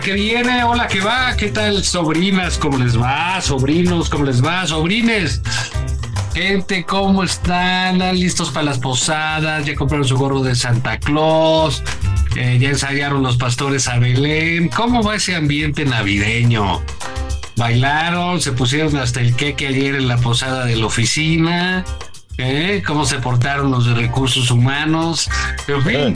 ¿Qué viene? Hola, ¿qué va? ¿Qué tal, sobrinas? ¿Cómo les va? Sobrinos, ¿cómo les va? Sobrines. Gente, ¿cómo están? ¿Listos para las posadas? ¿Ya compraron su gorro de Santa Claus? Eh, ¿Ya ensayaron los pastores a Belén? ¿Cómo va ese ambiente navideño? ¿Bailaron? ¿Se pusieron hasta el queque ayer en la posada de la oficina? ¿Eh? ¿Cómo se portaron los de recursos humanos? En fin,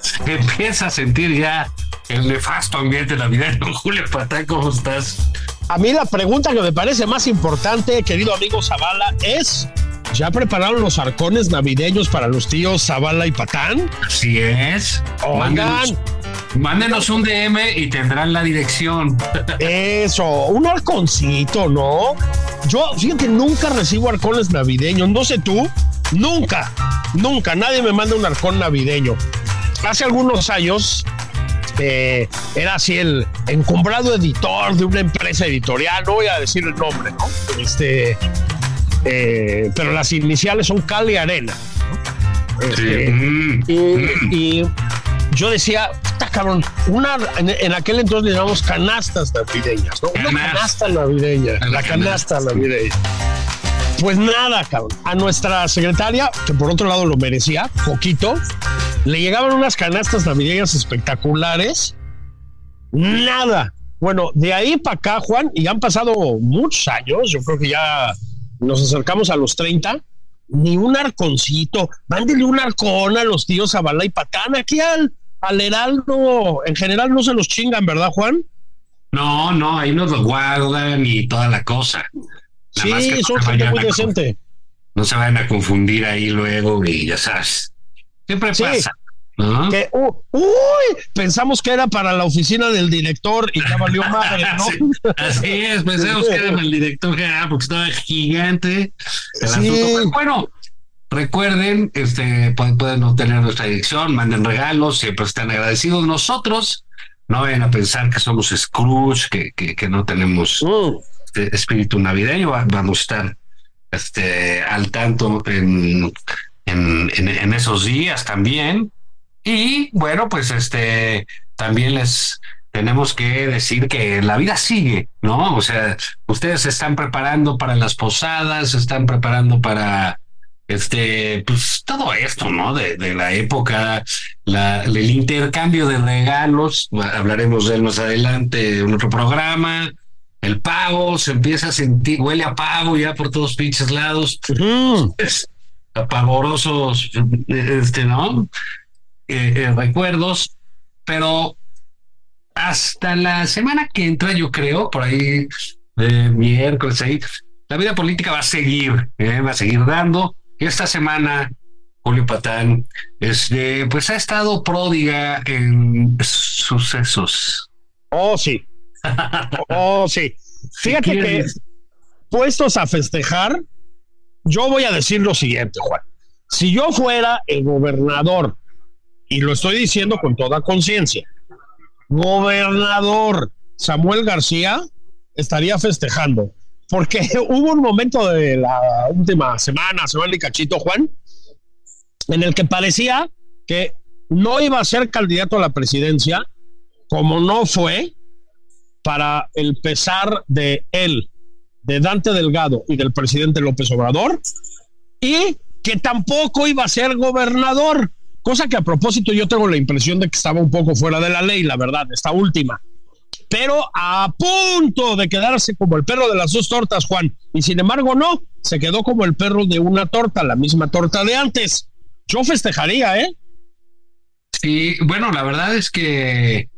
se empieza a sentir ya el nefasto ambiente navideño. Julio Patán, ¿cómo estás? A mí la pregunta que me parece más importante, querido amigo Zavala, es, ¿ya prepararon los arcones navideños para los tíos Zavala y Patán? Así es. Oigan. Mándenos, mándenos un DM y tendrán la dirección. Eso, un arconcito, ¿no? Yo, fíjate, nunca recibo arcones navideños, no sé tú, nunca, nunca, nadie me manda un arcón navideño. Hace algunos años, eh, era así el encumbrado editor de una empresa editorial, no voy a decir el nombre, ¿no? Este, eh, pero las iniciales son Arena. ¿no? Este, Mm, y, mm. y yo decía, "Puta, cabrón, una, en, en aquel entonces le llamamos canastas navideñas, ¿no? Una Canasta. navideña, La canasta. navideña. Pues nada, cabrón. A nuestra secretaria, que por otro lado lo merecía, poquito, le llegaban unas canastas navideñas espectaculares. Nada. Bueno, de ahí para acá, Juan, y han pasado muchos años, yo creo que ya nos acercamos a los 30, ni un arconcito. Mándele un arcón a los tíos Zabala y Patán. Aquí al, al Heraldo, en general no se los chingan, ¿verdad, Juan? No, no, ahí nos lo guardan y toda la cosa. Que Sí, no son gente muy decente. No se vayan a confundir ahí luego y ya sabes. Siempre Sí. pasa. ¿no? Que, uh, uy, pensamos que era para la oficina del director y ya valió madre, ¿no? Sí, así es, pensemos que era el director general porque estaba gigante. el Sí. bueno, recuerden, este, pueden, pueden obtener nuestra dirección, manden regalos, siempre están agradecidos. Nosotros no vayan a pensar que somos Scrooge, que, que, que no tenemos Mm. Este espíritu navideño, va- vamos a estar este, al tanto en, en, en, en esos días también. Y bueno, pues este también les tenemos que decir que la vida sigue, ¿no? O sea, ustedes se están preparando para las posadas, se están preparando para este, pues todo esto, ¿no? De, de la época, la, el intercambio de regalos, hablaremos de él más adelante en otro programa. El pavo se empieza a sentir, huele a pavo ya por todos pinches lados es pavorosos, este, ¿no? Eh, eh, recuerdos, pero hasta la semana que entra, yo creo, por ahí, eh, miércoles, ahí, la vida política va a seguir, va a seguir dando. Y esta semana, Julio Patán, este, pues ha estado pródiga en sucesos. Oh, sí. Oh, sí. Fíjate que puestos a festejar, yo voy a decir lo siguiente, Juan. Si yo fuera el gobernador, y lo estoy diciendo con toda conciencia, gobernador Samuel García estaría festejando, porque hubo un momento de la última semana, semana y cachito, Juan, en el que parecía que no iba a ser candidato a la presidencia, como no fue, para el pesar de él, de Dante Delgado y del presidente López Obrador, y que tampoco iba a ser gobernador, cosa que a propósito yo tengo la impresión de que estaba un poco fuera de la ley, la verdad, esta última. Pero a punto de quedarse como el perro de las dos tortas, Juan. Y sin embargo, no, se quedó como el perro de una torta, la misma torta de antes. Yo festejaría, ¿eh? Sí, bueno, la verdad es que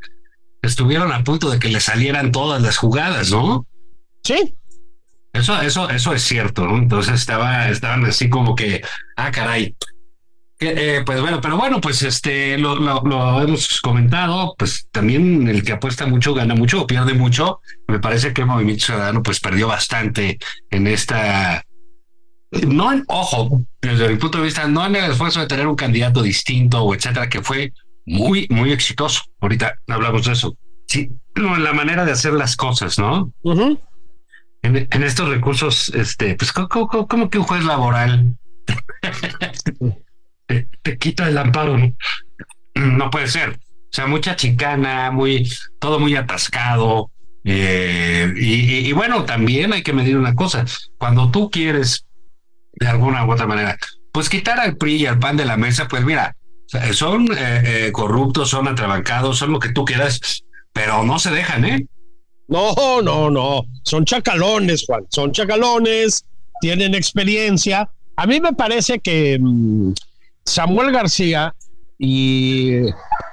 estuvieron a punto de que le salieran todas las jugadas, ¿no? Sí. Eso, eso, eso es cierto, ¿no? Entonces estaba, estaban así como que, ah, caray. Eh, pues bueno, pero bueno, pues este lo, lo, hemos comentado, pues también el que apuesta mucho gana mucho o pierde mucho. Me parece que el Movimiento Ciudadano pues perdió bastante en esta no en, ojo, desde mi punto de vista, no en el esfuerzo de tener un candidato distinto o etcétera, que fue muy, muy exitoso. Ahorita hablamos de eso. Sí, en la manera de hacer las cosas, ¿no? en, estos recursos, este, pues, como, que un juez laboral te, quita el amparo, ¿no? No puede ser. O sea, mucha chicana, muy, todo muy atascado. Eh, y, y, bueno, también hay que medir una cosa. Cuando tú quieres de alguna u otra manera. Pues quitar al PRI y al PAN de la mesa, pues mira, son eh, eh, corruptos, son atrabancados, son lo que tú quieras, pero no se dejan, ¿eh? No, no, no, son chacalones, Juan, son chacalones, tienen experiencia. A mí me parece que mm, Samuel García y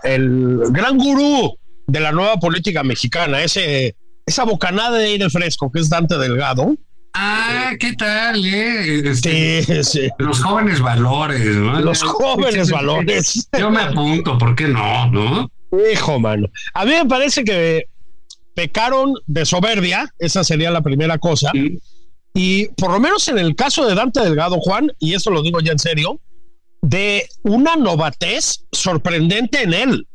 el gran gurú de la nueva política mexicana, ese, esa bocanada de aire fresco que es Dante Delgado, Ah, ¿qué tal? Eh? Este, sí, sí. Los jóvenes valores, ¿no? Los jóvenes valores. Yo me apunto, ¿por qué no? ¿No? Hijo, mano. A mí me parece que pecaron de soberbia, esa sería la primera cosa. Y por lo menos en el caso de Dante Delgado, Juan, y eso lo digo ya en serio, de una novatez sorprendente en él.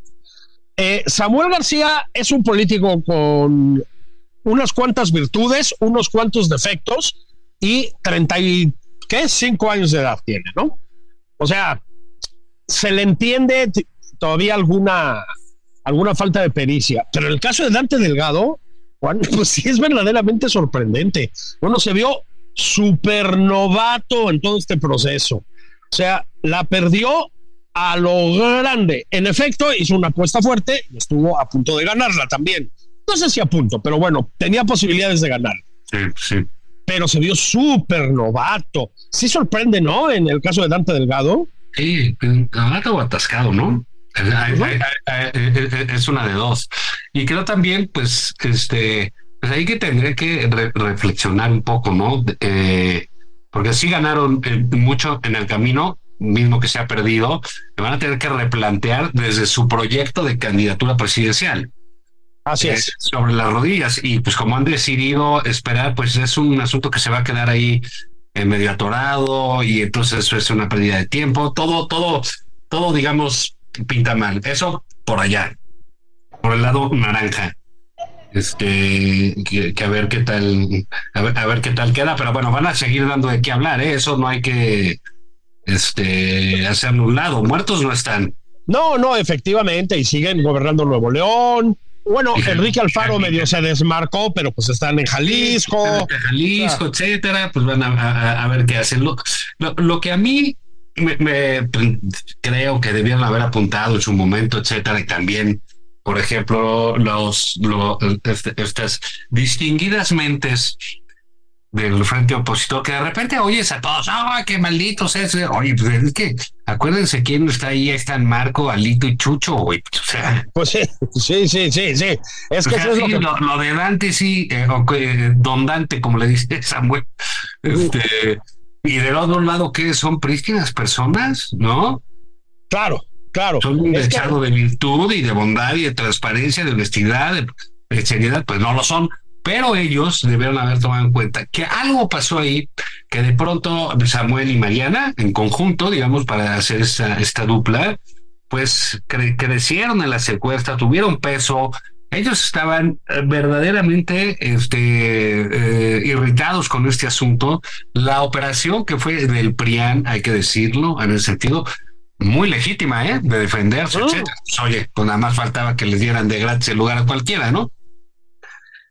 Eh, Samuel García es un político con unas cuantas virtudes, unos cuantos defectos y 30 y, ¿qué? Cinco años de edad tiene, ¿no? O sea, se le entiende todavía alguna, alguna falta de pericia, pero en el caso de Dante Delgado, Juan, pues sí es verdaderamente sorprendente. Bueno, se vio súper novato en todo este proceso. O sea, la perdió a lo grande. En efecto, hizo una apuesta fuerte y estuvo a punto de ganarla también no sé si a punto, pero bueno, tenía posibilidades de ganar. Sí, sí. Pero se vio súper novato. Sí sorprende, ¿no? En el caso de Dante Delgado. Sí, novato o atascado, ¿no? Es una de dos. Y creo también, pues, este, pues ahí que tendré que reflexionar un poco, ¿no? Eh, porque sí ganaron eh, mucho en el camino, mismo que se ha perdido, van a tener que replantear desde su proyecto de candidatura presidencial. Así es. sobre las rodillas. Y pues como han decidido esperar, pues es un asunto que se va a quedar ahí en eh, medio atorado y entonces eso es una pérdida de tiempo. Todo, todo, todo, digamos, pinta mal. Eso por allá, por el lado naranja. Este, que, a ver qué tal, a ver, a ver qué tal queda, pero bueno, van a seguir dando de qué hablar, ¿eh? eso no hay que este, hacerlo un lado. Muertos no están. No, no, efectivamente, y siguen gobernando Nuevo León, bueno, Enrique Alfaro medio se desmarcó, pero pues están en Jalisco. Jalisco, etcétera, pues van a, ver qué hacen. Lo, que a mí me, creo que debieron haber apuntado en su momento, etcétera, y también, por ejemplo, los, los este, estas distinguidas mentes del frente opositor que de repente oyes a todos, ¡ay, qué malditos es! Oye, pues es que acuérdense quién está ahí, ahí están Marco, Alito y Chucho, güey. O sea, pues sí, sí, sí, sí, sí. Es que, lo, de Dante sí, eh, o Don Dante, como le dice Samuel. Este, y del otro lado, ¿qué son prístinas personas? ¿No? Claro, claro. Son un dechado de virtud y de bondad y de transparencia, de honestidad, de seriedad, pues no lo son pero ellos debieron haber tomado en cuenta que algo pasó ahí, que de pronto Samuel y Mariana, en conjunto, digamos, para hacer esta, esta dupla, pues crecieron en la secuestra, tuvieron peso, ellos estaban eh, verdaderamente este, eh, irritados con este asunto. La operación que fue del PRIAN, hay que decirlo, en el sentido muy legítima, ¿eh? De defenderse, oh. etcétera. Pues, oye, pues nada más faltaba que les dieran de gratis el lugar a cualquiera, ¿no?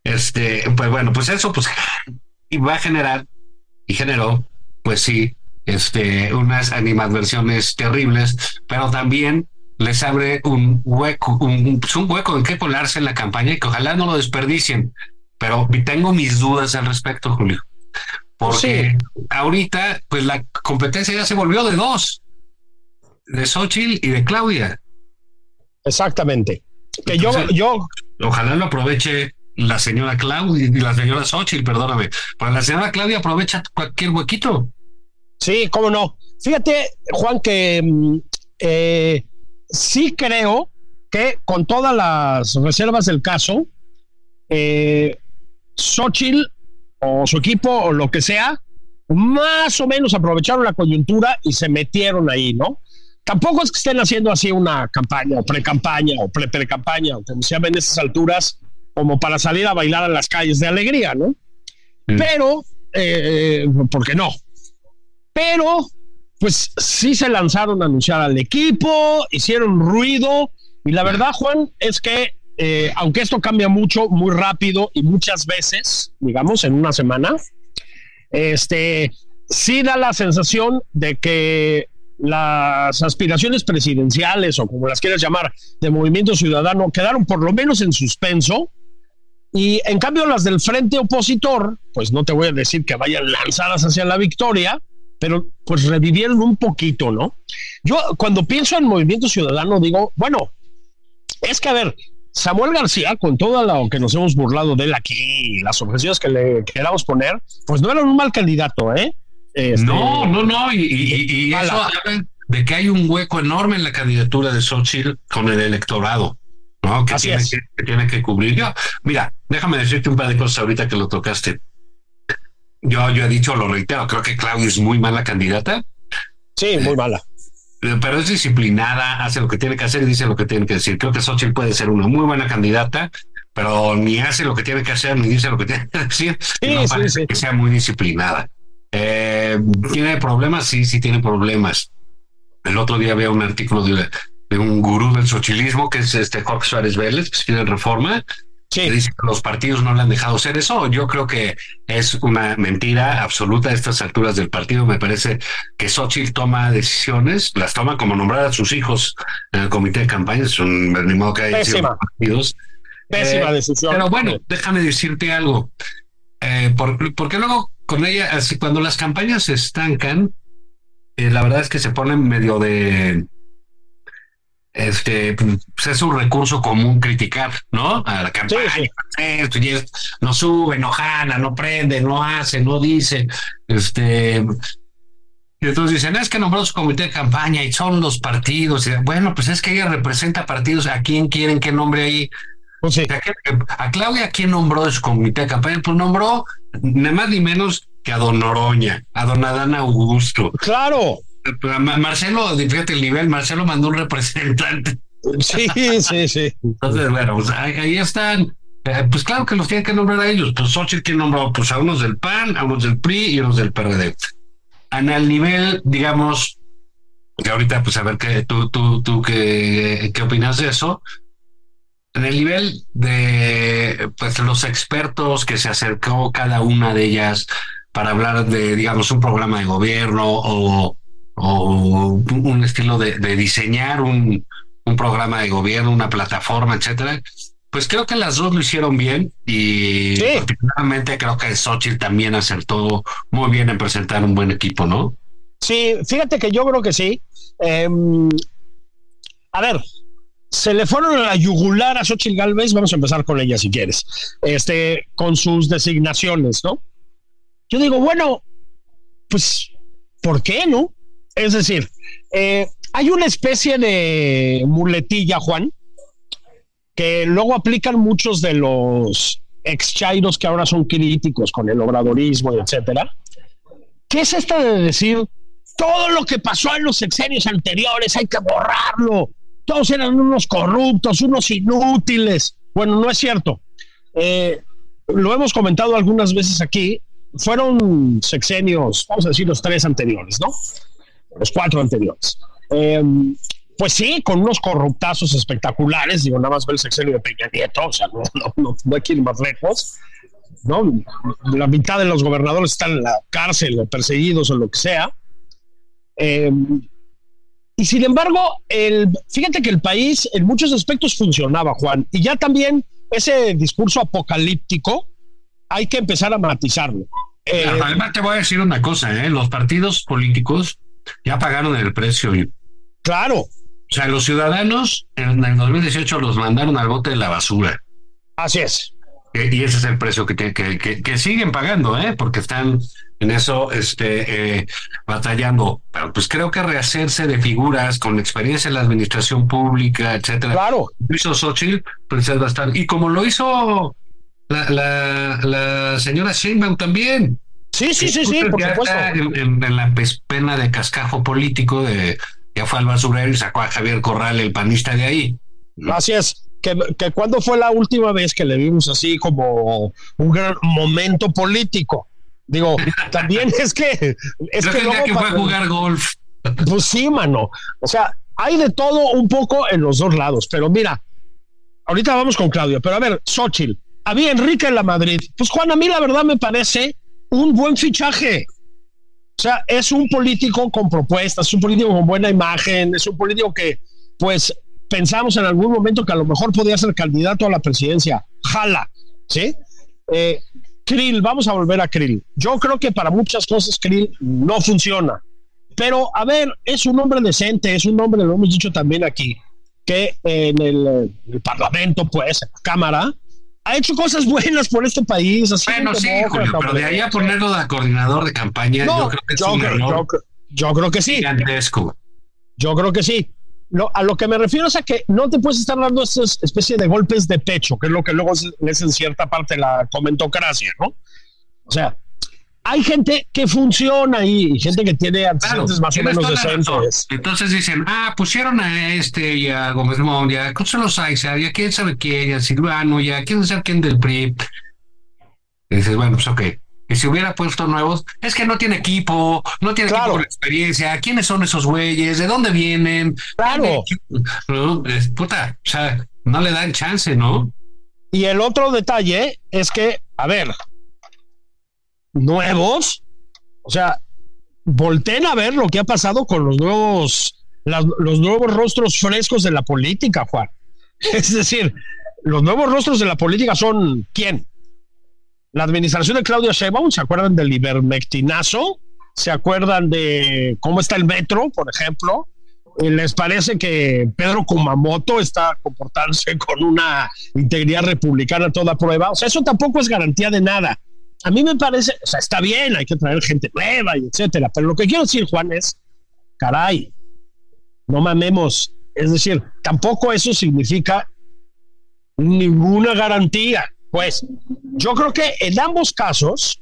Este, pues bueno, pues eso pues va a generar y generó, pues sí, este, unas animadversiones terribles, pero también les abre un hueco, un, pues, un hueco en que colarse en la campaña y que ojalá no lo desperdicien. Pero tengo mis dudas al respecto, Julio. Porque ahorita, pues la competencia ya se volvió de dos, de Xochitl y de Claudia. Exactamente. Que yo, yo. Ojalá lo aproveche la señora Claudia y la señora Xochitl, perdóname. Para la señora Claudia aprovecha cualquier huequito. Sí, cómo no. Fíjate, Juan, que mm, eh, sí creo que con todas las reservas del caso, eh, Xochitl o su equipo o lo que sea, más o menos aprovecharon la coyuntura y se metieron ahí, ¿no? Tampoco es que estén haciendo así una campaña o pre-campaña o pre-pre-campaña, como se llama en esas alturas, como para salir a bailar a las calles de alegría, ¿no? Pero, eh, eh, ¿por qué no? Pero, pues sí se lanzaron a anunciar al equipo, hicieron ruido, y la verdad, Juan, es que eh, aunque esto cambia mucho, muy rápido y muchas veces, digamos, en una semana, este, sí da la sensación de que las aspiraciones presidenciales o como las quieras llamar de movimiento ciudadano quedaron por lo menos en suspenso y en cambio las del frente opositor, pues no te voy a decir que vayan lanzadas hacia la victoria, pero pues revivieron un poquito, ¿no? Yo cuando pienso en movimiento ciudadano digo, bueno, es que a ver, Samuel García, con todo lo que nos hemos burlado de él aquí, las objeciones que le queramos poner, pues no era un mal candidato, ¿eh? Este, no, no, no, y, eso habla de que hay un hueco enorme en la candidatura de Xochitl con el electorado, ¿no? Que, tiene que, tiene que, cubrir. Yo, mira, déjame decirte un par de cosas ahorita que lo tocaste. Yo, yo he dicho, lo reitero, creo que Claudia es muy mala candidata. Sí, muy mala pero es disciplinada, hace lo que tiene que hacer y dice lo que tiene que decir. Creo que Xochitl puede ser una muy buena candidata, pero ni hace lo que tiene que hacer, ni dice lo que tiene que decir. no parece que sea muy disciplinada. Eh, ¿Tiene problemas? Sí, sí tiene problemas. El otro día había un artículo de, un gurú del socialismo, que es este Jorge Suárez Vélez, que tiene reforma, Sí. dice que los partidos no le han dejado ser eso. Yo creo que es una mentira absoluta a estas alturas del partido. Me parece que Xochitl toma decisiones, las toma como nombrar a sus hijos en el comité de campaña. Es un ni modo que hay partidos. Pésima eh, decisión. Pero bueno, déjame decirte algo. Eh, porque luego con ella, así cuando las campañas se estancan, eh, la verdad es que se ponen medio de este pues es un recurso común criticar, ¿no? A la campaña, no sube, no jala, no prende, no hace, no dice, este y entonces dicen, es que nombró su comité de campaña y son los partidos. bueno, pues es que ella representa partidos. ¿A quién quieren que nombre ahí? Pues ¿A, Claudia quién nombró de su comité de campaña? Pues nombró ni más ni menos que a don Noroña, a don Adán Augusto. Claro. Marcelo, fíjate el nivel, Marcelo mandó un representante. Sí, sí, sí. Entonces, bueno, pues, ahí están. Eh, pues claro que los tienen que nombrar a ellos. Pues Xochitl que nombró pues a unos del PAN, a unos del PRI y a unos del PRD. En el nivel, digamos, que ahorita, pues a ver qué tú, tú, tú qué, qué opinas de eso. En el nivel de pues los expertos que se acercó cada una de ellas para hablar de, digamos, un programa de gobierno o o un estilo de, diseñar un, programa de gobierno, una plataforma, etcétera. Pues creo que las dos lo hicieron bien y finalmente creo que Xochitl también acertó muy bien en presentar un buen equipo, ¿no? Sí, fíjate que yo creo que sí. Em, a ver, se le fueron a la yugular a Xochitl Galvez, vamos a empezar con ella si quieres, este, con sus designaciones, ¿no? Yo digo, bueno, pues, ¿por qué no? Es decir, eh, hay una especie de muletilla, Juan, que luego aplican muchos de los ex chairos que ahora son críticos con el obradorismo, etcétera. ¿Qué es esta de decir todo lo que pasó en los sexenios anteriores hay que borrarlo? Todos eran unos corruptos, unos inútiles. Bueno, no es cierto. Eh, lo hemos comentado algunas veces aquí. Fueron sexenios, vamos a decir los tres anteriores, ¿no? Los cuatro anteriores. Eh, pues sí, con unos corruptazos espectaculares, digo, nada más ver el sexenio de Peña Nieto, o sea, no, no, no, hay que ir más lejos, ¿no? La mitad de los gobernadores están en la cárcel o perseguidos o lo que sea. Eh, y sin embargo, el, fíjate que el país en muchos aspectos funcionaba, Juan, y ya también ese discurso apocalíptico hay que empezar a matizarlo. Eh, Además, te voy a decir una cosa, ¿eh? los partidos políticos ya pagaron el precio. Claro. O sea, los ciudadanos en el 2018 los mandaron al bote de la basura. Así es. Y ese es el precio que, que, que, siguen pagando, ¿eh? porque están en eso este, eh, batallando. Pero pues creo que rehacerse de figuras con experiencia en la administración pública, etcétera. Claro. Lo hizo Xochitl, pues es bastante. Y como lo hizo la, la, la señora Sheinbaum también. Sí, sí, sí, sí, por supuesto. En, en, la pena de cascajo político de ya fue al basurero y sacó a Javier Corral, el panista de ahí. Así es. Que, que cuando fue la última vez que le vimos así como un gran momento político. Digo, también es que es que, luego que fue a jugar golf. Pues sí, mano. O sea, hay de todo un poco en los dos lados. Pero mira, ahorita vamos con Claudio. Pero a ver, Xochitl, había Enrique en la Madrid. Pues Juan, a mí la verdad me parece un buen fichaje. O sea, es un político con propuestas, es un político con buena imagen, es un político que, pues, pensamos en algún momento que a lo mejor podía ser candidato a la presidencia. Jala, ¿sí? Eh, Krill, vamos a volver a Krill. Yo creo que para muchas cosas Krill no funciona. Pero, a ver, es un hombre decente, es un hombre, lo hemos dicho también aquí, que en el, el Parlamento, pues, en la Cámara, ha hecho cosas buenas por este país. Así bueno, sí, pero de ahí a ponerlo de coordinador de campaña, yo creo que es un creo, yo, creo que sí. Gigantesco. Yo creo que sí. a lo que me refiero es a que no te puedes estar dando esa especie de golpes de pecho, que es lo que luego es, en cierta parte la comentocracia, ¿no? O sea, hay gente que funciona ahí, y gente que tiene antecedentes más o menos decentes. Entonces dicen, ah, pusieron a este y a Gómez Mont, ya José Los Aiza, ya quién sabe quién, ya Silvano, ya quién sabe quién del PRI. Y dices, bueno, pues ok. Y si hubiera puesto nuevos, es que no tiene equipo, no tiene equipo con experiencia. ¿Quiénes son esos güeyes? ¿De dónde vienen? Claro. No, puta, o sea, no le dan chance, ¿no? Y el otro detalle es que, a ver, nuevos. O sea, volteen a ver lo que ha pasado con los nuevos, los nuevos rostros frescos de la política, Juan. Es decir, los nuevos rostros de la política son ¿quién? La administración de Claudia Sheinbaum, ¿se acuerdan del ivermectinazo? ¿Se acuerdan de cómo está el metro, por ejemplo? ¿Les parece que Pedro Kumamoto está comportándose con una integridad republicana a toda prueba? O sea, eso tampoco es garantía de nada a mí me parece, o sea, está bien, hay que traer gente nueva y etcétera, pero lo que quiero decir, Juan, es, caray, no mamemos. Es decir, tampoco eso significa ninguna garantía. Pues yo creo que en ambos casos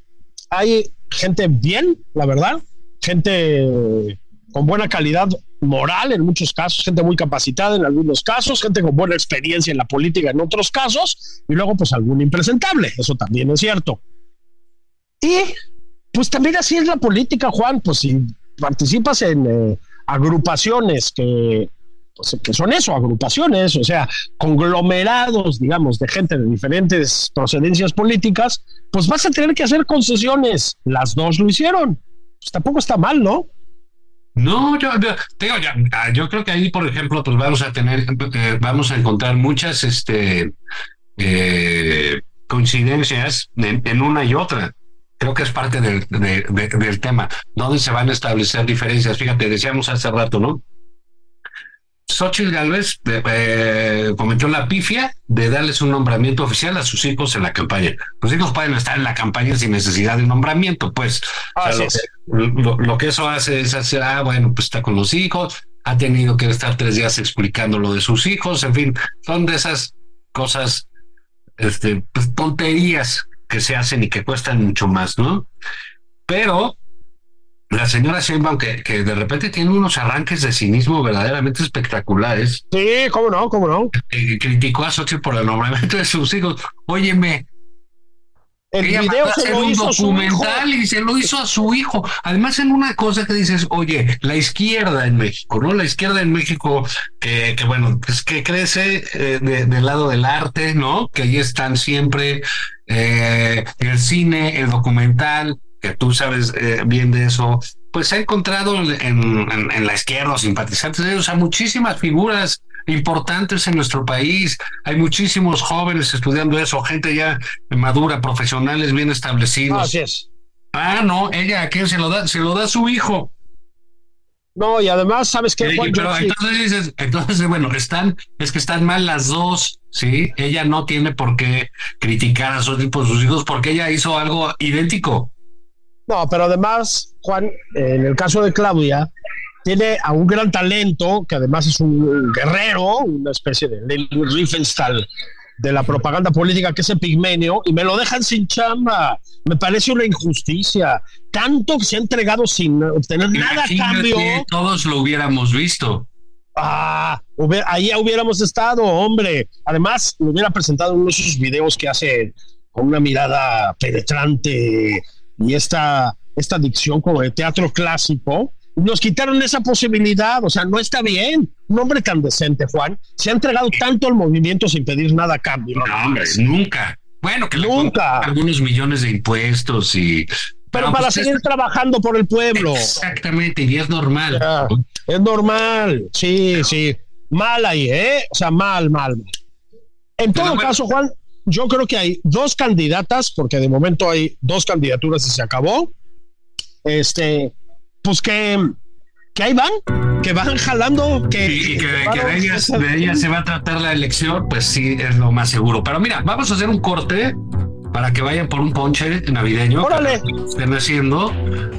hay gente bien, la verdad, gente con buena calidad moral en muchos casos, gente muy capacitada en algunos casos, gente con buena experiencia en la política en otros casos, y luego pues algún impresentable, eso también es cierto. Pues también así es la política, Juan, pues si participas en eh, agrupaciones que, pues, que son eso, agrupaciones, o sea, conglomerados, digamos, de gente de diferentes procedencias políticas, pues vas a tener que hacer concesiones. Las dos lo hicieron. Pues tampoco está mal, ¿no? No, yo, ah, yo, creo que ahí, por ejemplo, pues vamos a tener, eh, vamos a encontrar muchas este, eh, coincidencias en, una y otra creo que es parte del, del tema, donde se van a establecer diferencias. Fíjate, decíamos hace rato, ¿no? Xochitl Galvez eh, eh, cometió la pifia de darles un nombramiento oficial a sus hijos en la campaña. Los hijos pueden estar en la campaña sin necesidad de nombramiento, pues. lo, que, eso hace es hacer, ah, bueno, pues está con los hijos, ha tenido que estar tres días explicando lo de sus hijos, en fin, son de esas cosas, este, pues, tonterías que se hacen y que cuestan mucho más, ¿no? Pero la señora Sheinbaum, que, que de repente tiene unos arranques de cinismo verdaderamente espectaculares. Sí, cómo no, cómo no. criticó a Xochitl por el nombramiento de sus hijos. Óyeme, el video se lo un documental y se lo hizo a su hijo. Además, en una cosa que dices, oye, la izquierda en México, ¿no? La izquierda en México, que, que bueno, pues que crece eh, del lado del arte, ¿no? Que ahí están siempre eh, el cine, el documental, que tú sabes eh, bien de eso, pues ha encontrado en, la izquierda simpatizantes de ellos a muchísimas figuras importantes en nuestro país. Hay muchísimos jóvenes estudiando eso, gente ya madura, profesionales bien establecidos. Así es. Ah, no, ella a quién se lo da, se lo da a su hijo. No, y además, ¿sabes qué? pero entonces dices, entonces, bueno, están, es que están mal las dos, ¿sí? Ella no tiene por qué criticar a sus, sus hijos porque ella hizo algo idéntico. No, pero además, Juan, en el caso de Claudia, tiene a un gran talento, que además es un guerrero, una especie de Riefenstahl de la propaganda política, que es el pigmenio, y me lo dejan sin chamba. Me parece una injusticia. Tanto que se ha entregado sin obtener nada a cambio. Todos lo hubiéramos visto. Ah, ahí hubiéramos estado, hombre. Además, me hubiera presentado uno de esos videos que hace con una mirada penetrante y esta, esta dicción como de teatro clásico nos quitaron esa posibilidad, o sea, no está bien. Un hombre tan decente, Juan, se ha entregado tanto al movimiento sin pedir nada a cambio. No, hombre, nunca. Bueno, que nunca. algunos millones de impuestos y pero, para pues, seguir trabajando por el pueblo. Exactamente, y es normal. es normal, sí, sí. Mal ahí, ¿eh? O sea, mal, mal. En todo caso, Juan, yo creo que hay dos candidatas, porque de momento hay dos candidaturas y se acabó. Este, pues que, que ahí van, que van jalando, que, y que, de, ellas, se va a tratar la elección, pues sí, es lo más seguro. Pero mira, vamos a hacer un corte para que vayan por un ponche navideño. Órale. estén haciendo.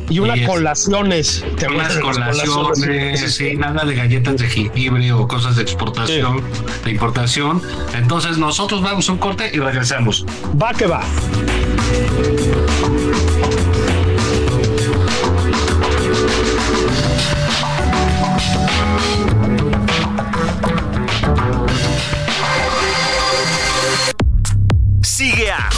Y unas colaciones. unas colaciones, sí, nada de galletas de jengibre o cosas de exportación, de importación. Entonces nosotros vamos a un corte y regresamos. Va que va.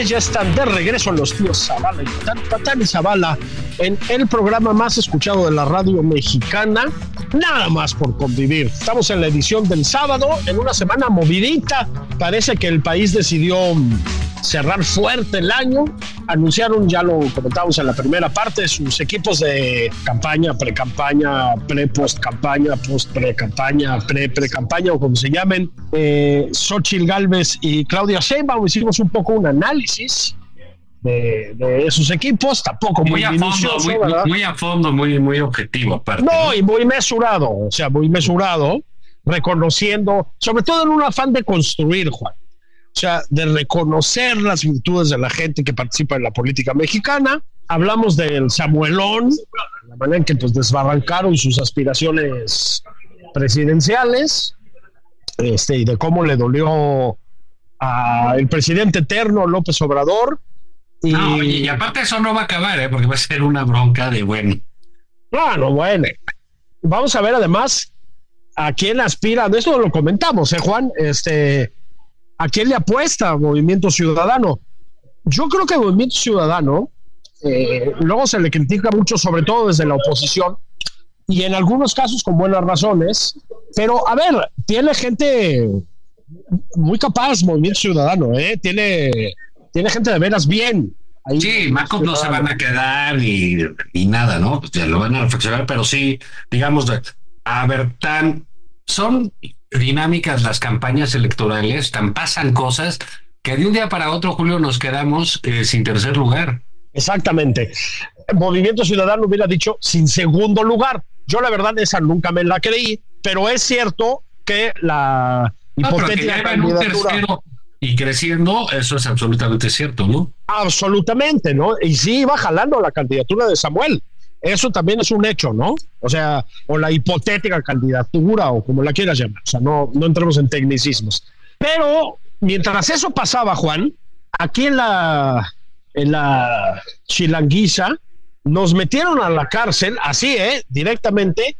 ya están de regreso los tíos Zavala y Patán y Zavala en el programa más escuchado de la radio mexicana, nada más por convivir. Estamos en la edición del sábado, en una semana movidita. Parece que el país decidió cerrar fuerte el año. Anunciaron, ya lo comentamos en la primera parte, sus equipos de campaña, pre-campaña, pre-post-campaña, post-pre-campaña, pre-pre-campaña o como se llamen. Eh, Xochitl Galvez y Claudia Sheinbaum hicimos un poco un análisis de, esos equipos, tampoco muy, muy, muy, a fondo, muy, muy objetivo. No, y muy mesurado, o sea, muy mesurado, reconociendo, sobre todo en un afán de construir, Juan. O sea, de reconocer las virtudes de la gente que participa en la política mexicana, hablamos del Samuelón, la manera en que pues desbarrancaron sus aspiraciones presidenciales, este, y de cómo le dolió al presidente eterno López Obrador. Y, y aparte eso no va a acabar, ¿eh? porque va a ser una bronca de bueno. Bueno, bueno. Vamos a ver además a quién aspira, de esto lo comentamos, ¿eh, Juan? Este, ¿A quién le apuesta Movimiento Ciudadano? Yo creo que Movimiento Ciudadano, eh, luego se le critica mucho, sobre todo desde la oposición, y en algunos casos con buenas razones, pero a ver, tiene gente muy capaz, Movimiento Ciudadano, ¿eh? tiene, tiene gente de veras bien. sí, Marcos no se van a quedar y, nada, ¿no? Pues ya lo van a reflexionar, pero sí, digamos, a ver, tan son dinámicas las campañas electorales, tan pasan cosas que de un día para otro, Julio, nos quedamos eh, sin tercer lugar. Exactamente. Movimiento Ciudadano hubiera dicho sin segundo lugar. Yo la verdad esa nunca me la creí, pero es cierto que la hipotética candidatura y creciendo, eso es absolutamente cierto, ¿no? Absolutamente, ¿no? Y sí iba jalando la candidatura de Samuel. Eso también es un hecho, ¿no? O sea, o la hipotética candidatura, o como la quieras llamar. O sea, no, no entremos en tecnicismos. Pero mientras eso pasaba, Juan, aquí en la, en la chilanguiza, nos metieron a la cárcel, así, ¿eh? Directamente,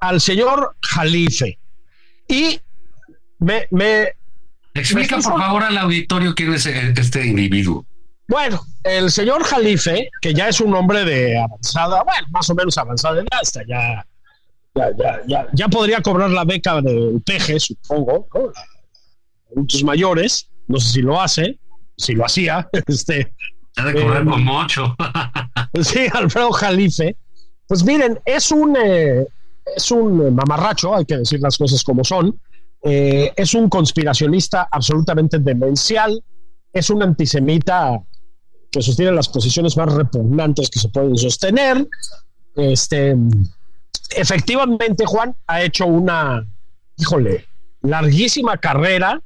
al señor Jalife. Y me... me Explica, por favor, al auditorio quién es este individuo. Bueno, el señor Jalife, que ya es un hombre de avanzada, bueno, más o menos avanzada edad, hasta ya, ya, ya, ya, podría cobrar la beca del peje, supongo, ¿no? adultos mayores, no sé si lo hace, si lo hacía, este. Ha de cobrar eh, como ocho. sí, Alfredo Jalife. Pues miren, es un, eh, es un mamarracho, hay que decir las cosas como son. Eh, es un conspiracionista absolutamente demencial, es un antisemita que sostiene las posiciones más repugnantes que se pueden sostener. Este, efectivamente, Juan ha hecho una, híjole, larguísima carrera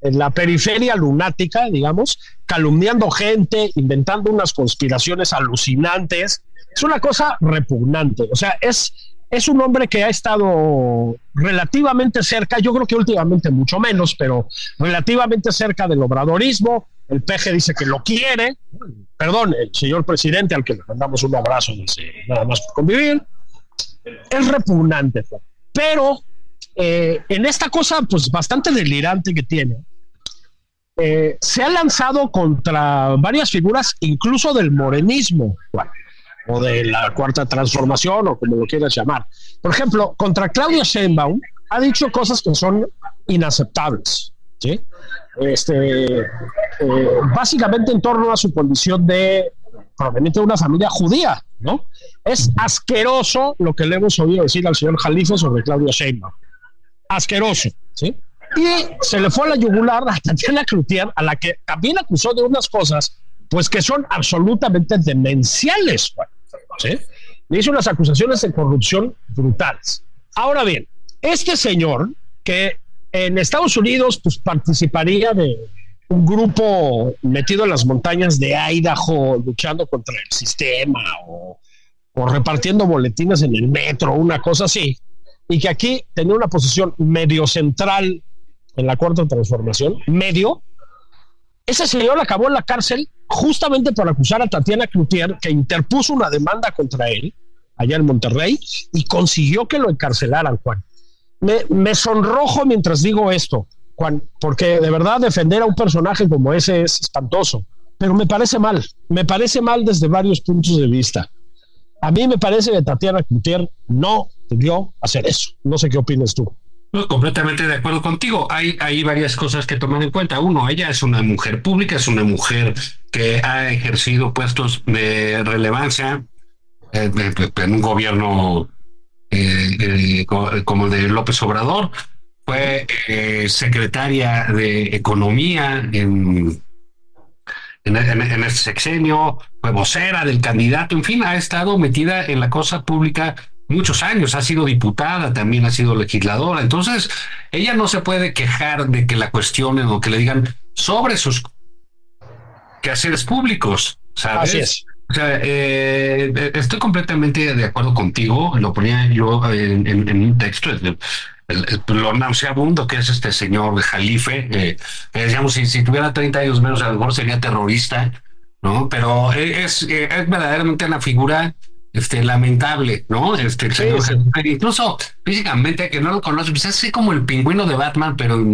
en la periferia lunática, digamos, calumniando gente, inventando unas conspiraciones alucinantes. Es una cosa repugnante. O sea, es, es un hombre que ha estado relativamente cerca, yo creo que últimamente mucho menos, pero relativamente cerca del obradorismo, el peje dice que lo quiere. Perdón, el señor presidente, al que le mandamos un abrazo, dice nada más por convivir. Es repugnante, pero eh, en esta cosa, pues bastante delirante que tiene, eh, se ha lanzado contra varias figuras, incluso del morenismo, o de la cuarta transformación, o como lo quieras llamar. Por ejemplo, contra Claudia Sheinbaum ha dicho cosas que son inaceptables. ¿sí? este, eh, básicamente en torno a su condición de proveniente de una familia judía, ¿no? Es asqueroso lo que le hemos oído decir al señor Jalife sobre Claudia Sheinbaum. Asqueroso, ¿sí? Y se le fue a la yugular a Tatiana Cloutier, a la que también acusó de unas cosas, pues que son absolutamente demenciales, ¿sí? Le hizo unas acusaciones de corrupción brutales. Ahora bien, este señor, que en Estados Unidos, pues participaría de un grupo metido en las montañas de Idaho luchando contra el sistema o, repartiendo boletines en el metro, una cosa así, y que aquí tenía una posición medio central en la cuarta transformación, medio, ese señor acabó en la cárcel justamente por acusar a Tatiana Cloutier, que interpuso una demanda contra él allá en Monterrey y consiguió que lo encarcelaran, Juan me, sonrojo mientras digo esto, Juan, porque de verdad defender a un personaje como ese es espantoso, pero me parece mal, me parece mal desde varios puntos de vista. A mí me parece que Tatiana Cloutier no debió hacer eso. No sé qué opinas tú. Completamente de acuerdo contigo. Hay, hay varias cosas que tomar en cuenta. Uno, ella es una mujer pública, es una mujer que ha ejercido puestos de relevancia eh, en un gobierno eh, eh, como de López Obrador, fue secretaria de Economía en, en, en, este sexenio, fue vocera del candidato, en fin, ha estado metida en la cosa pública muchos años, ha sido diputada, también ha sido legisladora, entonces ella no se puede quejar de que la cuestionen o que le digan sobre sus quehaceres públicos, ¿sabes? O sea, eh, estoy completamente de acuerdo contigo. Lo ponía yo en, un texto. El, lo nauseabundo que es este señor Jalife, eh, decíamos, si, si, tuviera 30 años menos, a lo mejor sería terrorista, ¿no? Pero es, es verdaderamente una figura este, lamentable, ¿no? Este, señor incluso físicamente, que no lo conoce, pues es así como el pingüino de Batman, pero,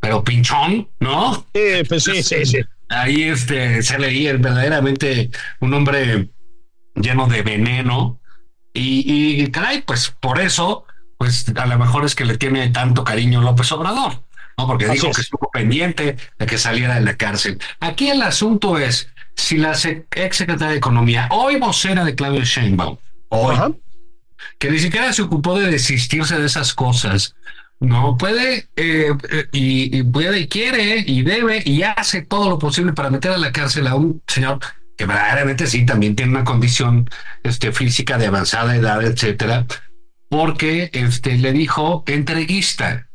pero pinchón, ¿no? Sí, pues sí, sí, sí. Ahí este, se leía verdaderamente un hombre lleno de veneno. Y, y caray, pues por eso, pues a lo mejor es que le tiene tanto cariño López Obrador, ¿no? Porque dijo que estuvo pendiente de que saliera de la cárcel. Aquí el asunto es si la ex secretaria de Economía, hoy vocera de Claudio Sheinbaum, hoy, que ni siquiera se ocupó de desistirse de esas cosas, no puede eh, eh, y, puede y quiere y debe y hace todo lo posible para meter a la cárcel a un señor que verdaderamente sí también tiene una condición este, física de avanzada edad, etcétera, porque este, le dijo entreguista.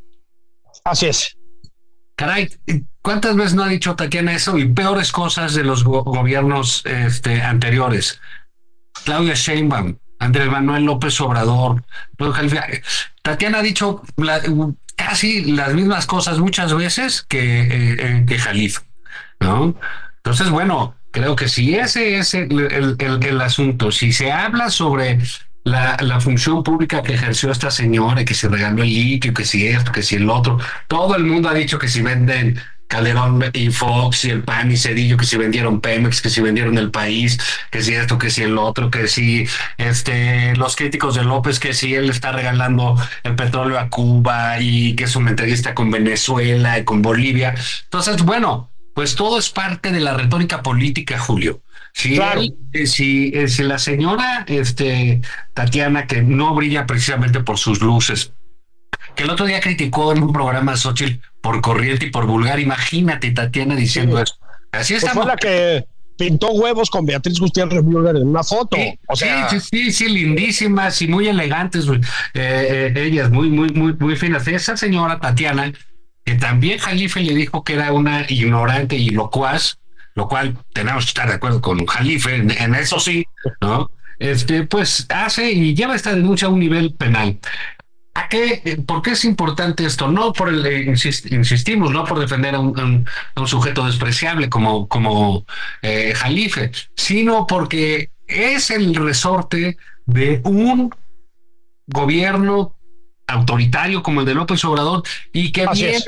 Así es. Caray, ¿cuántas veces no ha dicho Tatiana eso y peores cosas de los gobiernos este, anteriores? Claudia Sheinbaum, Andrés Manuel López Obrador, Tatiana ha dicho casi las mismas cosas muchas veces que, eh, eh, que Jalif, ¿no? Entonces, bueno, creo que si ese es el asunto, si se habla sobre la, función pública que ejerció esta señora, que si regaló el litio, que si esto, que si el otro, todo el mundo ha dicho que si venden Calderón y Fox y el PAN y Cedillo, que si vendieron Pemex, que si vendieron el país, que si esto, que si el otro, que si este, los críticos de López, que si él está regalando el petróleo a Cuba y que es una entrevista con Venezuela y con Bolivia. Entonces, bueno, pues todo es parte de la retórica política, Julio. Si, eh, si, eh, si, la señora este, Tatiana, que no brilla precisamente por sus luces, que el otro día criticó en un programa Xochitl por corriente y por vulgar, imagínate Tatiana diciendo eso. Así es. Pues la que pintó huevos con Beatriz Gutiérrez Müller en una foto. Sí, o sea, sí, sí, sí, lindísimas y muy elegantes, eh, ellas, muy, muy, muy, muy finas. Esa señora Tatiana, que también Jalife le dijo que era una ignorante y locuaz, lo cual tenemos que estar de acuerdo con Jalife, en, eso sí, ¿no? Este, pues hace y lleva esta denuncia a un nivel penal. ¿A qué? ¿Por qué es importante esto? No por el, eh, insistimos, no por defender a un, sujeto despreciable como, como eh, Jalife, sino porque es el resorte de un gobierno autoritario como el de López Obrador y que viene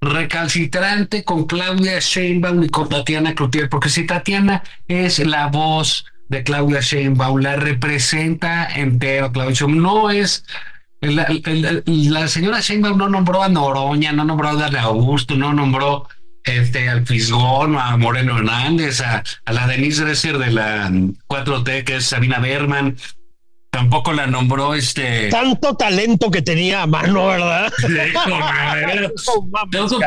recalcitrante con Claudia Sheinbaum y con Tatiana Cloutier, porque si Tatiana es la voz de Claudia Sheinbaum, la representa entero, Claudia Sheinbaum, no es la, señora Sheinbaum no nombró a Noroña, no nombró a Darle Augusto, no nombró este, al Fisgón, a Moreno Hernández, a, a la Denise Dresser de la 4T, que es Sabina Berman, Tampoco la nombró este. Tanto talento que tenía a mano, ¿verdad?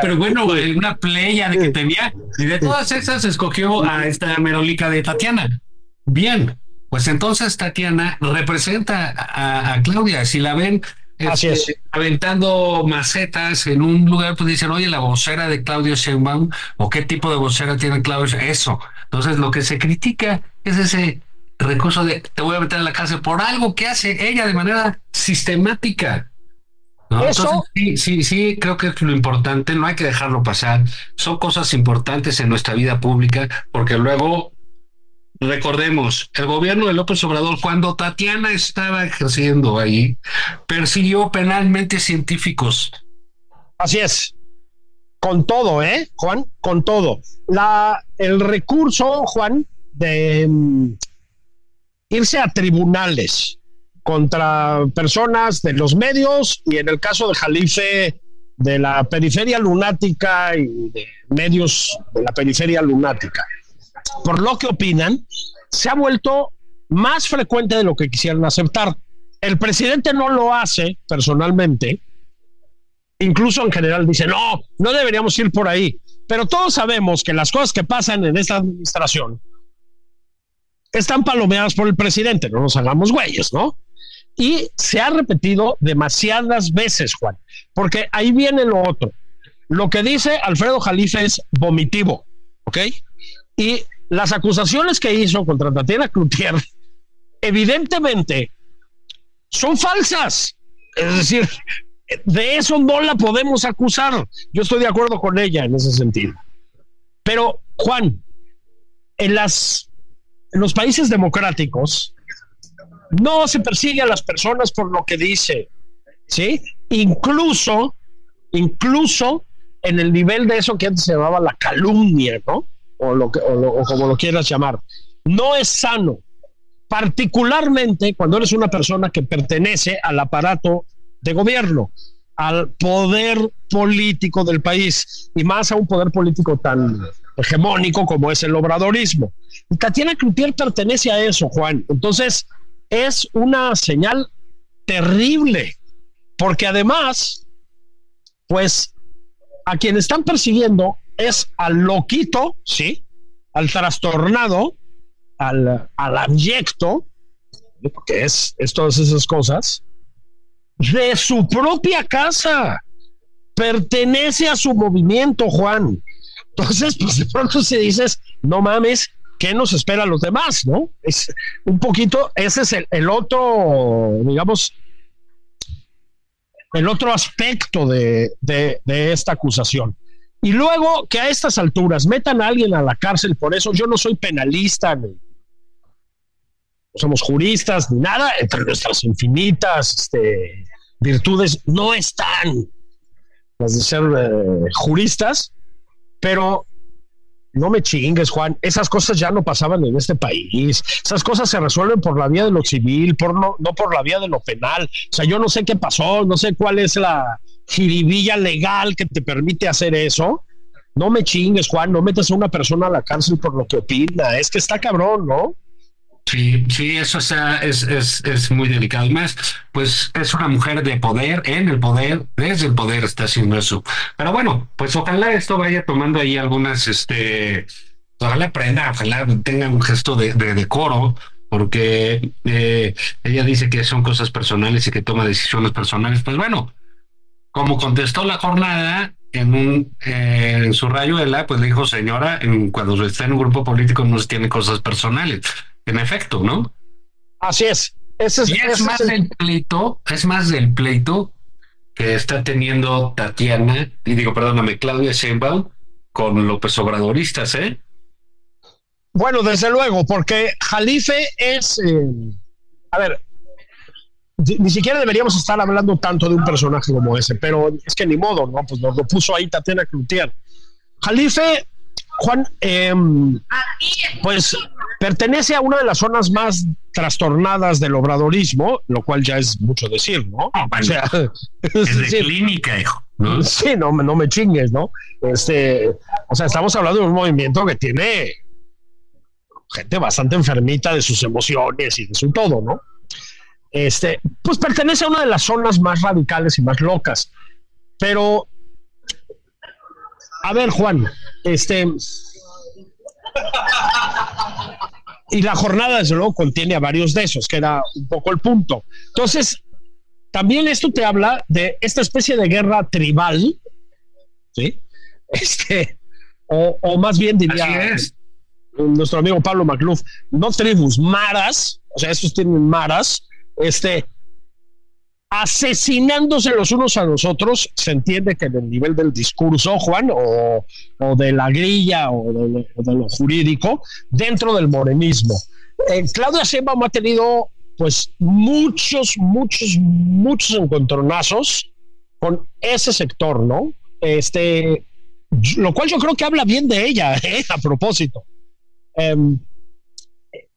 pero bueno, una playa de que tenía. Y de todas esas escogió a esta merolica de Tatiana. Bien, pues entonces Tatiana representa a, Claudia. Si la ven este, aventando macetas en un lugar, pues dicen, oye, la vocera de Claudio Sheinbaum, o qué tipo de vocera tiene Claudio, eso. Entonces, lo que se critica es ese recurso de te voy a meter en la cárcel por algo que hace ella de manera sistemática. Eso, sí, sí, sí, creo que es lo importante, no hay que dejarlo pasar. Son cosas importantes en nuestra vida pública, porque luego, recordemos, el gobierno de López Obrador, cuando Tatiana estaba ejerciendo ahí, persiguió penalmente científicos. Así es. Con todo, ¿eh, Juan? Con todo. La, el recurso, Juan, de mm, irse a tribunales contra personas de los medios y en el caso de Jalife de la periferia lunática y de medios de la periferia lunática. Por lo que opinan, se ha vuelto más frecuente de lo que quisieran aceptar. El presidente no lo hace personalmente, incluso en general dice, no, no deberíamos ir por ahí, pero todos sabemos que las cosas que pasan en esta administración están palomeadas por el presidente, no nos hagamos güeyes, ¿no? Y se ha repetido demasiadas veces, Juan, porque ahí viene lo otro. Lo que dice Alfredo Jalife es vomitivo, ¿ok? Y las acusaciones que hizo contra Tatiana Cloutier, evidentemente, son falsas. Es decir, de eso no la podemos acusar. Yo estoy de acuerdo con ella en ese sentido. Pero, Juan, en, las, en los países democráticos no se persigue a las personas por lo que dice, ¿sí? Incluso, incluso en el nivel de eso que antes se llamaba la calumnia, ¿no? O, lo que, o como lo quieras llamar. No es sano, particularmente cuando eres una persona que pertenece al aparato de gobierno, al poder político del país y más a un poder político tan hegemónico como es el obradorismo. Y Tatiana Cloutier pertenece a eso, Juan. Entonces, es una señal terrible, porque además, pues, a quien están persiguiendo es al loquito, ¿sí? Al trastornado, al, al abyecto, que es, es todas esas cosas, de su propia casa. Pertenece a su movimiento, Juan. Entonces, pues de pronto si dices, no mames, ¿qué nos espera a los demás? ¿No? Es un poquito, ese es el, otro, digamos, el otro aspecto de, esta acusación. Y luego que a estas alturas metan a alguien a la cárcel por eso, yo no soy penalista, ni somos juristas, ni nada, entre nuestras infinitas este, virtudes no están las de ser eh, juristas, pero no me chingues, Juan. Esas cosas ya no pasaban en este país. Esas cosas se resuelven por la vía de lo civil, por no, no por la vía de lo penal. O sea, yo no sé qué pasó, no sé cuál es la jiribilla legal que te permite hacer eso. No me chingues, Juan. No metas a una persona a la cárcel por lo que opina. Es que está cabrón, ¿no? Sí, sí, eso es, es, es muy delicado. más, pues es una mujer de poder, en el poder, desde el poder está haciendo eso. Pero bueno, pues ojalá esto vaya tomando ahí algunas, este, ojalá aprenda, ojalá tenga un gesto de, decoro, porque eh, ella dice que son cosas personales y que toma decisiones personales. Pues bueno, como contestó la jornada, en un eh, en su rayuela, pues dijo, señora, en, cuando está en un grupo político no se tiene cosas personales en efecto, ¿no? Así es. Ese es, y es más del pleito, es más del pleito que está teniendo Tatiana, y digo, perdóname, Claudia Sheinbaum con López Obradoristas, ¿eh? Bueno, desde luego, porque Jalife es, eh, a ver, ni siquiera deberíamos estar hablando tanto de un personaje como ese, pero es que ni modo, ¿no? Pues nos lo puso ahí Tatiana Cloutier. Jalife, Juan, eh, pues Pertenece a una de las zonas más trastornadas del obradorismo, lo cual ya es mucho decir, ¿no? Ah, o sea, es de clínica, hijo. ¿no? Sí, no, no me chingues, ¿no? Este, o sea, estamos hablando de un movimiento que tiene gente bastante enfermita de sus emociones y de su todo, ¿no? Este, pues pertenece a una de las zonas más radicales y más locas. Pero, a ver, Juan, este, y la jornada, desde luego, contiene a varios de esos, que era un poco el punto. Entonces, también esto te habla de esta especie de guerra tribal, ¿sí? Este, o, más bien diría nuestro amigo Pablo Macluf, no tribus, maras, o sea, estos tienen maras, este, asesinándose los unos a los otros, se entiende que en el nivel del discurso, Juan, o, de la grilla o de, lo jurídico, dentro del morenismo. Eh, Claudia Sheinbaum ha tenido pues muchos, muchos, muchos encontronazos con ese sector, ¿no? Este, lo cual yo creo que habla bien de ella, ¿eh? a propósito. Em,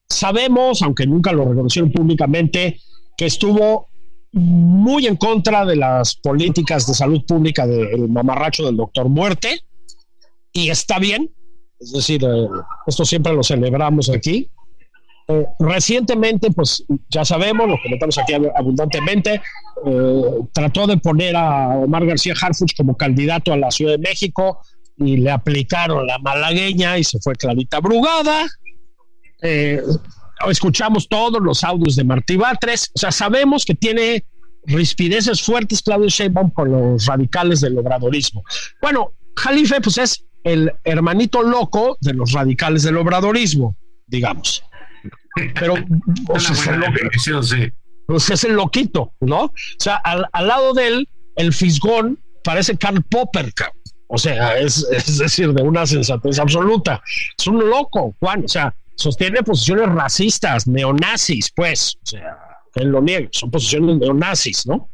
sabemos, aunque nunca lo reconocieron públicamente, que estuvo muy en contra de las políticas de salud pública del mamarracho del doctor Muerte, y está bien, es decir, eh, esto siempre lo celebramos aquí. Eh, recientemente, pues ya sabemos, lo comentamos aquí abundantemente, eh, trató de poner a Omar García Harfuch como candidato a la Ciudad de México y le aplicaron la malagueña y se fue Clarita Brugada escuchamos todos los audios de Martí Batres, o sea, sabemos que tiene rispideces fuertes Claudio Sheinbaum con los radicales del obradorismo. Bueno, Jalife pues es el hermanito loco de los radicales del obradorismo, digamos. Pero o sea, es, el sí. es el loquito, ¿no? O sea, al, al, lado de él, el fisgón parece Karl Popper, o sea, es, es decir, de una sensatez absoluta. Es un loco, Juan, o sea, sostiene posiciones racistas, neonazis, pues, o sea, él lo niega, son posiciones neonazis, ¿no?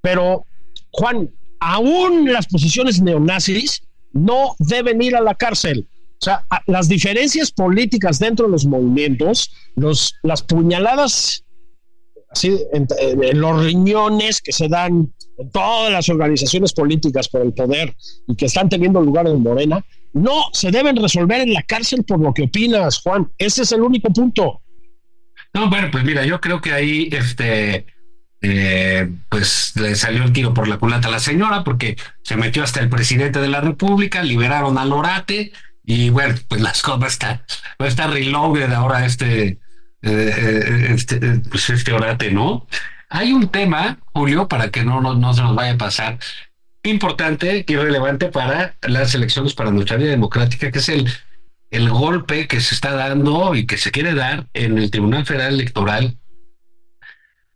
Pero, Juan, aún las posiciones neonazis no deben ir a la cárcel. O sea, las diferencias políticas dentro de los movimientos, los, las puñaladas así, en, los riñones que se dan todas las organizaciones políticas por el poder y que están teniendo lugar en Morena, no se deben resolver en la cárcel por lo que opinas, Juan. Ese es el único punto. No, bueno, pues mira, yo creo que ahí este eh, pues le salió el tiro por la culata a la señora porque se metió hasta el presidente de la República, liberaron al Orate y bueno, pues las cosas están, pues está reloaded ahora este, eh, eh, este, pues este Orate, ¿no? Hay un tema, Julio, para que no, no, no se nos vaya a pasar, importante y relevante para las elecciones, para nuestra vida democrática, que es el, el golpe que se está dando y que se quiere dar en el Tribunal Federal Electoral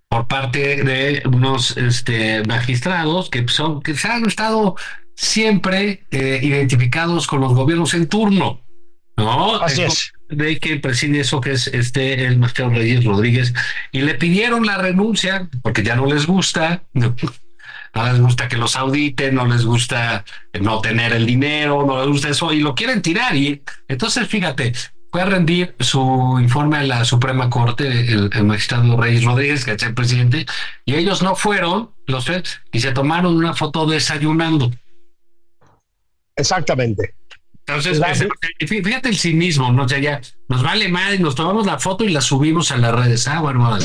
por parte de unos este, magistrados que son que se han estado siempre eh, identificados con los gobiernos en turno. ¿no? Así es. De que preside eso que es este el magistrado Reyes Rodríguez y le pidieron la renuncia porque ya no les gusta. No, les gusta que los auditen, no les gusta no tener el dinero, no les gusta eso y lo quieren tirar. Y entonces, fíjate, fue a rendir su informe a la Suprema Corte, el, magistrado Reyes Rodríguez, que es el presidente, y ellos no fueron, los tres, y se tomaron una foto desayunando. Exactamente. Entonces, fíjate el cinismo, ¿no? O sea, ya nos vale mal, nos tomamos la foto y la subimos a las redes. Ah, bueno,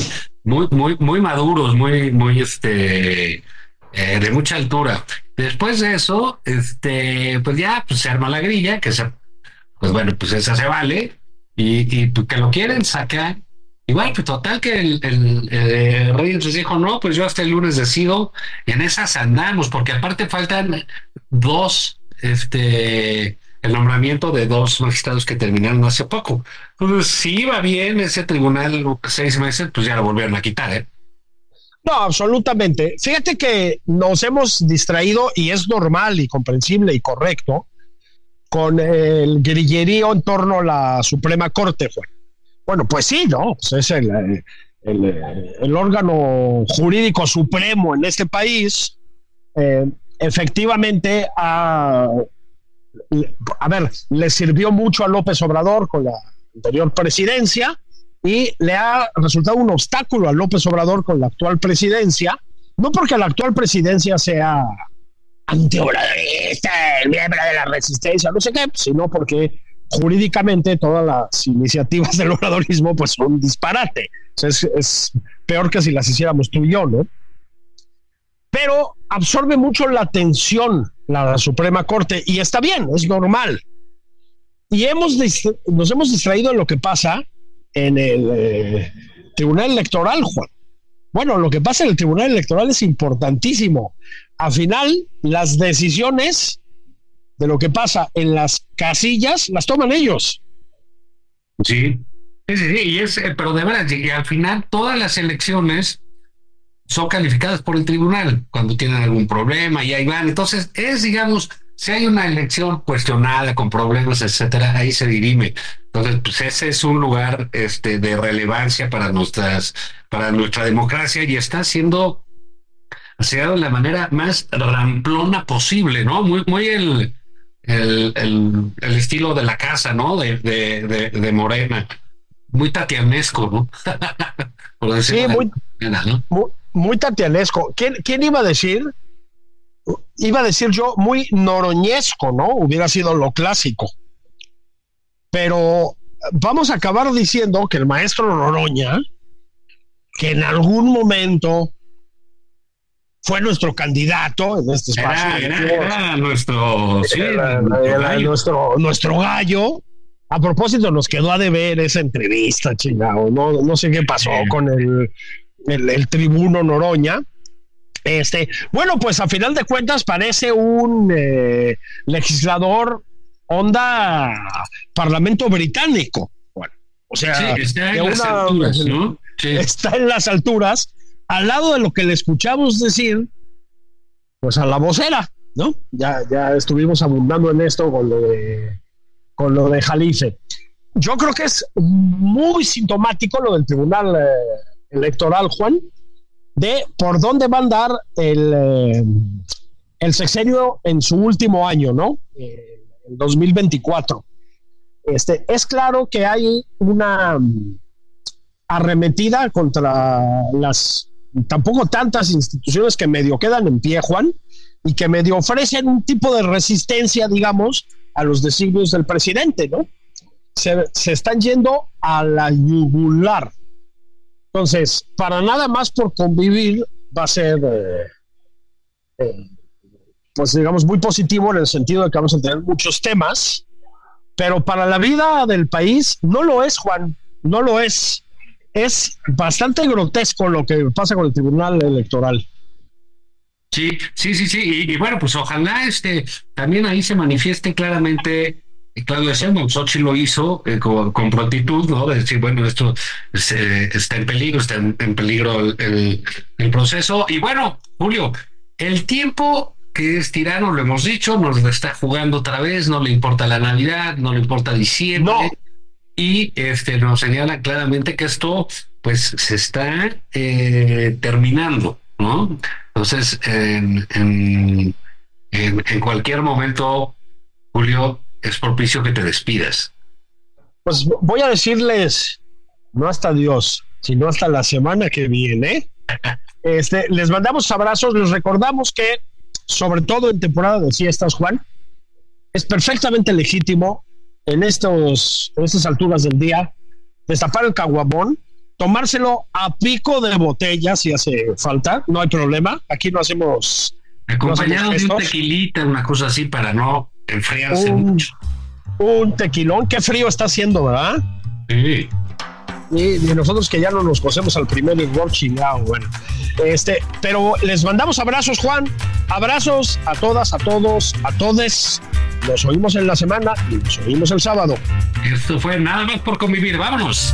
muy, muy, muy maduros, muy, muy, este, eh, de mucha altura. Después de eso, este, pues ya pues se arma la grilla, que se pues bueno, pues esa se vale y, y pues que lo quieren sacar. Igual, pues total que el, el, el rey entonces dijo, no, pues yo hasta el lunes decido y en esas andamos, porque aparte faltan dos, este, el nombramiento de dos magistrados que terminaron hace poco. Entonces, si iba bien ese tribunal seis meses, pues ya lo volvieron a quitar, ¿eh? No, absolutamente. Fíjate que nos hemos distraído y es normal y comprensible y correcto con el grillerío en torno a la Suprema Corte. Bueno, pues sí, ¿no? Pues es el, el, órgano jurídico supremo en este país. Eh, efectivamente, a, a ver, le sirvió mucho a López Obrador con la anterior presidencia y le ha resultado un obstáculo a López Obrador con la actual presidencia, no porque la actual presidencia sea antiobradorista, el miembro de la resistencia, no sé qué, sino porque jurídicamente todas las iniciativas del obradorismo pues son disparate. es, peor que si las hiciéramos tú y yo, ¿no? Pero absorbe mucho la atención la Suprema Corte y está bien, es normal. Y hemos nos hemos distraído en lo que pasa en el eh, Tribunal Electoral, Juan. Bueno, lo que pasa en el Tribunal Electoral es importantísimo al final las decisiones de lo que pasa en las casillas las toman ellos. Sí, sí, sí, y es, eh, pero de verdad, y al final todas las elecciones son calificadas por el tribunal cuando tienen algún problema y ahí van. Entonces, es, digamos, si hay una elección cuestionada con problemas, etcétera, ahí se dirime. Entonces, pues ese es un lugar este, de relevancia para nuestras, para nuestra democracia y está siendo ha llegado de la manera más ramplona posible, ¿no? Muy, muy el, el, el, estilo de la casa, ¿no? De, de, de, Morena. Muy tatianesco, ¿no? sí, muy, muy, tatianesco. ¿Quién, ¿Quién iba a decir? Iba a decir yo muy noroñesco, ¿no? Hubiera sido lo clásico. Pero vamos a acabar diciendo que el maestro Noroña, que en algún momento fue nuestro candidato en este espacio. Era, nuestro, nuestro, nuestro gallo. A propósito, nos quedó a deber esa entrevista, chingado. No, no sé qué pasó con el, el, tribuno Noroña. Este, bueno, pues a final de cuentas parece un eh, legislador onda Parlamento británico. Bueno, o sea, está en las alturas, ¿no? Está en las alturas, al lado de lo que le escuchamos decir, pues a la vocera, ¿no? Ya, ya estuvimos abundando en esto con lo de, con lo de Jalife. Yo creo que es muy sintomático lo del Tribunal eh, Electoral, Juan, de por dónde va a andar el, eh, el sexenio en su último año, ¿no? Eh, el 2024. Este, es claro que hay una mm, arremetida contra las tampoco tantas instituciones que medio quedan en pie, Juan, y que medio ofrecen un tipo de resistencia, digamos, a los designios del presidente, ¿no? Se, están yendo a la yugular. Entonces, para nada más por convivir va a ser, eh, eh, pues digamos, muy positivo en el sentido de que vamos a tener muchos temas, pero para la vida del país no lo es, Juan, no lo es. Es bastante grotesco lo que pasa con el Tribunal Electoral. Sí, sí, sí, sí. Y, bueno, pues ojalá este también ahí se manifieste claramente. Claudio Sheinbaum, Sochi lo hizo eh, con, prontitud, ¿no? De decir, bueno, esto está en peligro, está en, peligro el, proceso. Y bueno, Julio, el tiempo que es tirano, lo hemos dicho, nos lo está jugando otra vez, no le importa la Navidad, no le importa diciembre. Y este, nos señala claramente que esto, pues, se está eh, terminando, ¿no? Entonces, en, en, en, cualquier momento, Julio, es propicio que te despidas. Pues voy a decirles, no hasta Dios, sino hasta la semana que viene. Este, les mandamos abrazos, les recordamos que, sobre todo en temporada de fiestas, Juan, es perfectamente legítimo en, estos, en estas alturas del día destapar el caguamón tomárselo a pico de botella si hace falta, no hay problema. Aquí no hacemos. Acompañado de un tequilita, una cosa así para no enfriarse un, mucho. Un tequilón, qué frío está haciendo, ¿verdad? Sí. Y, nosotros que ya no nos cosemos al primer igual chingado, bueno. Este, pero les mandamos abrazos, Juan. Abrazos a todas, a todos, a todes. Nos oímos en la semana y nos oímos el sábado. Esto fue nada más por convivir. Vámonos.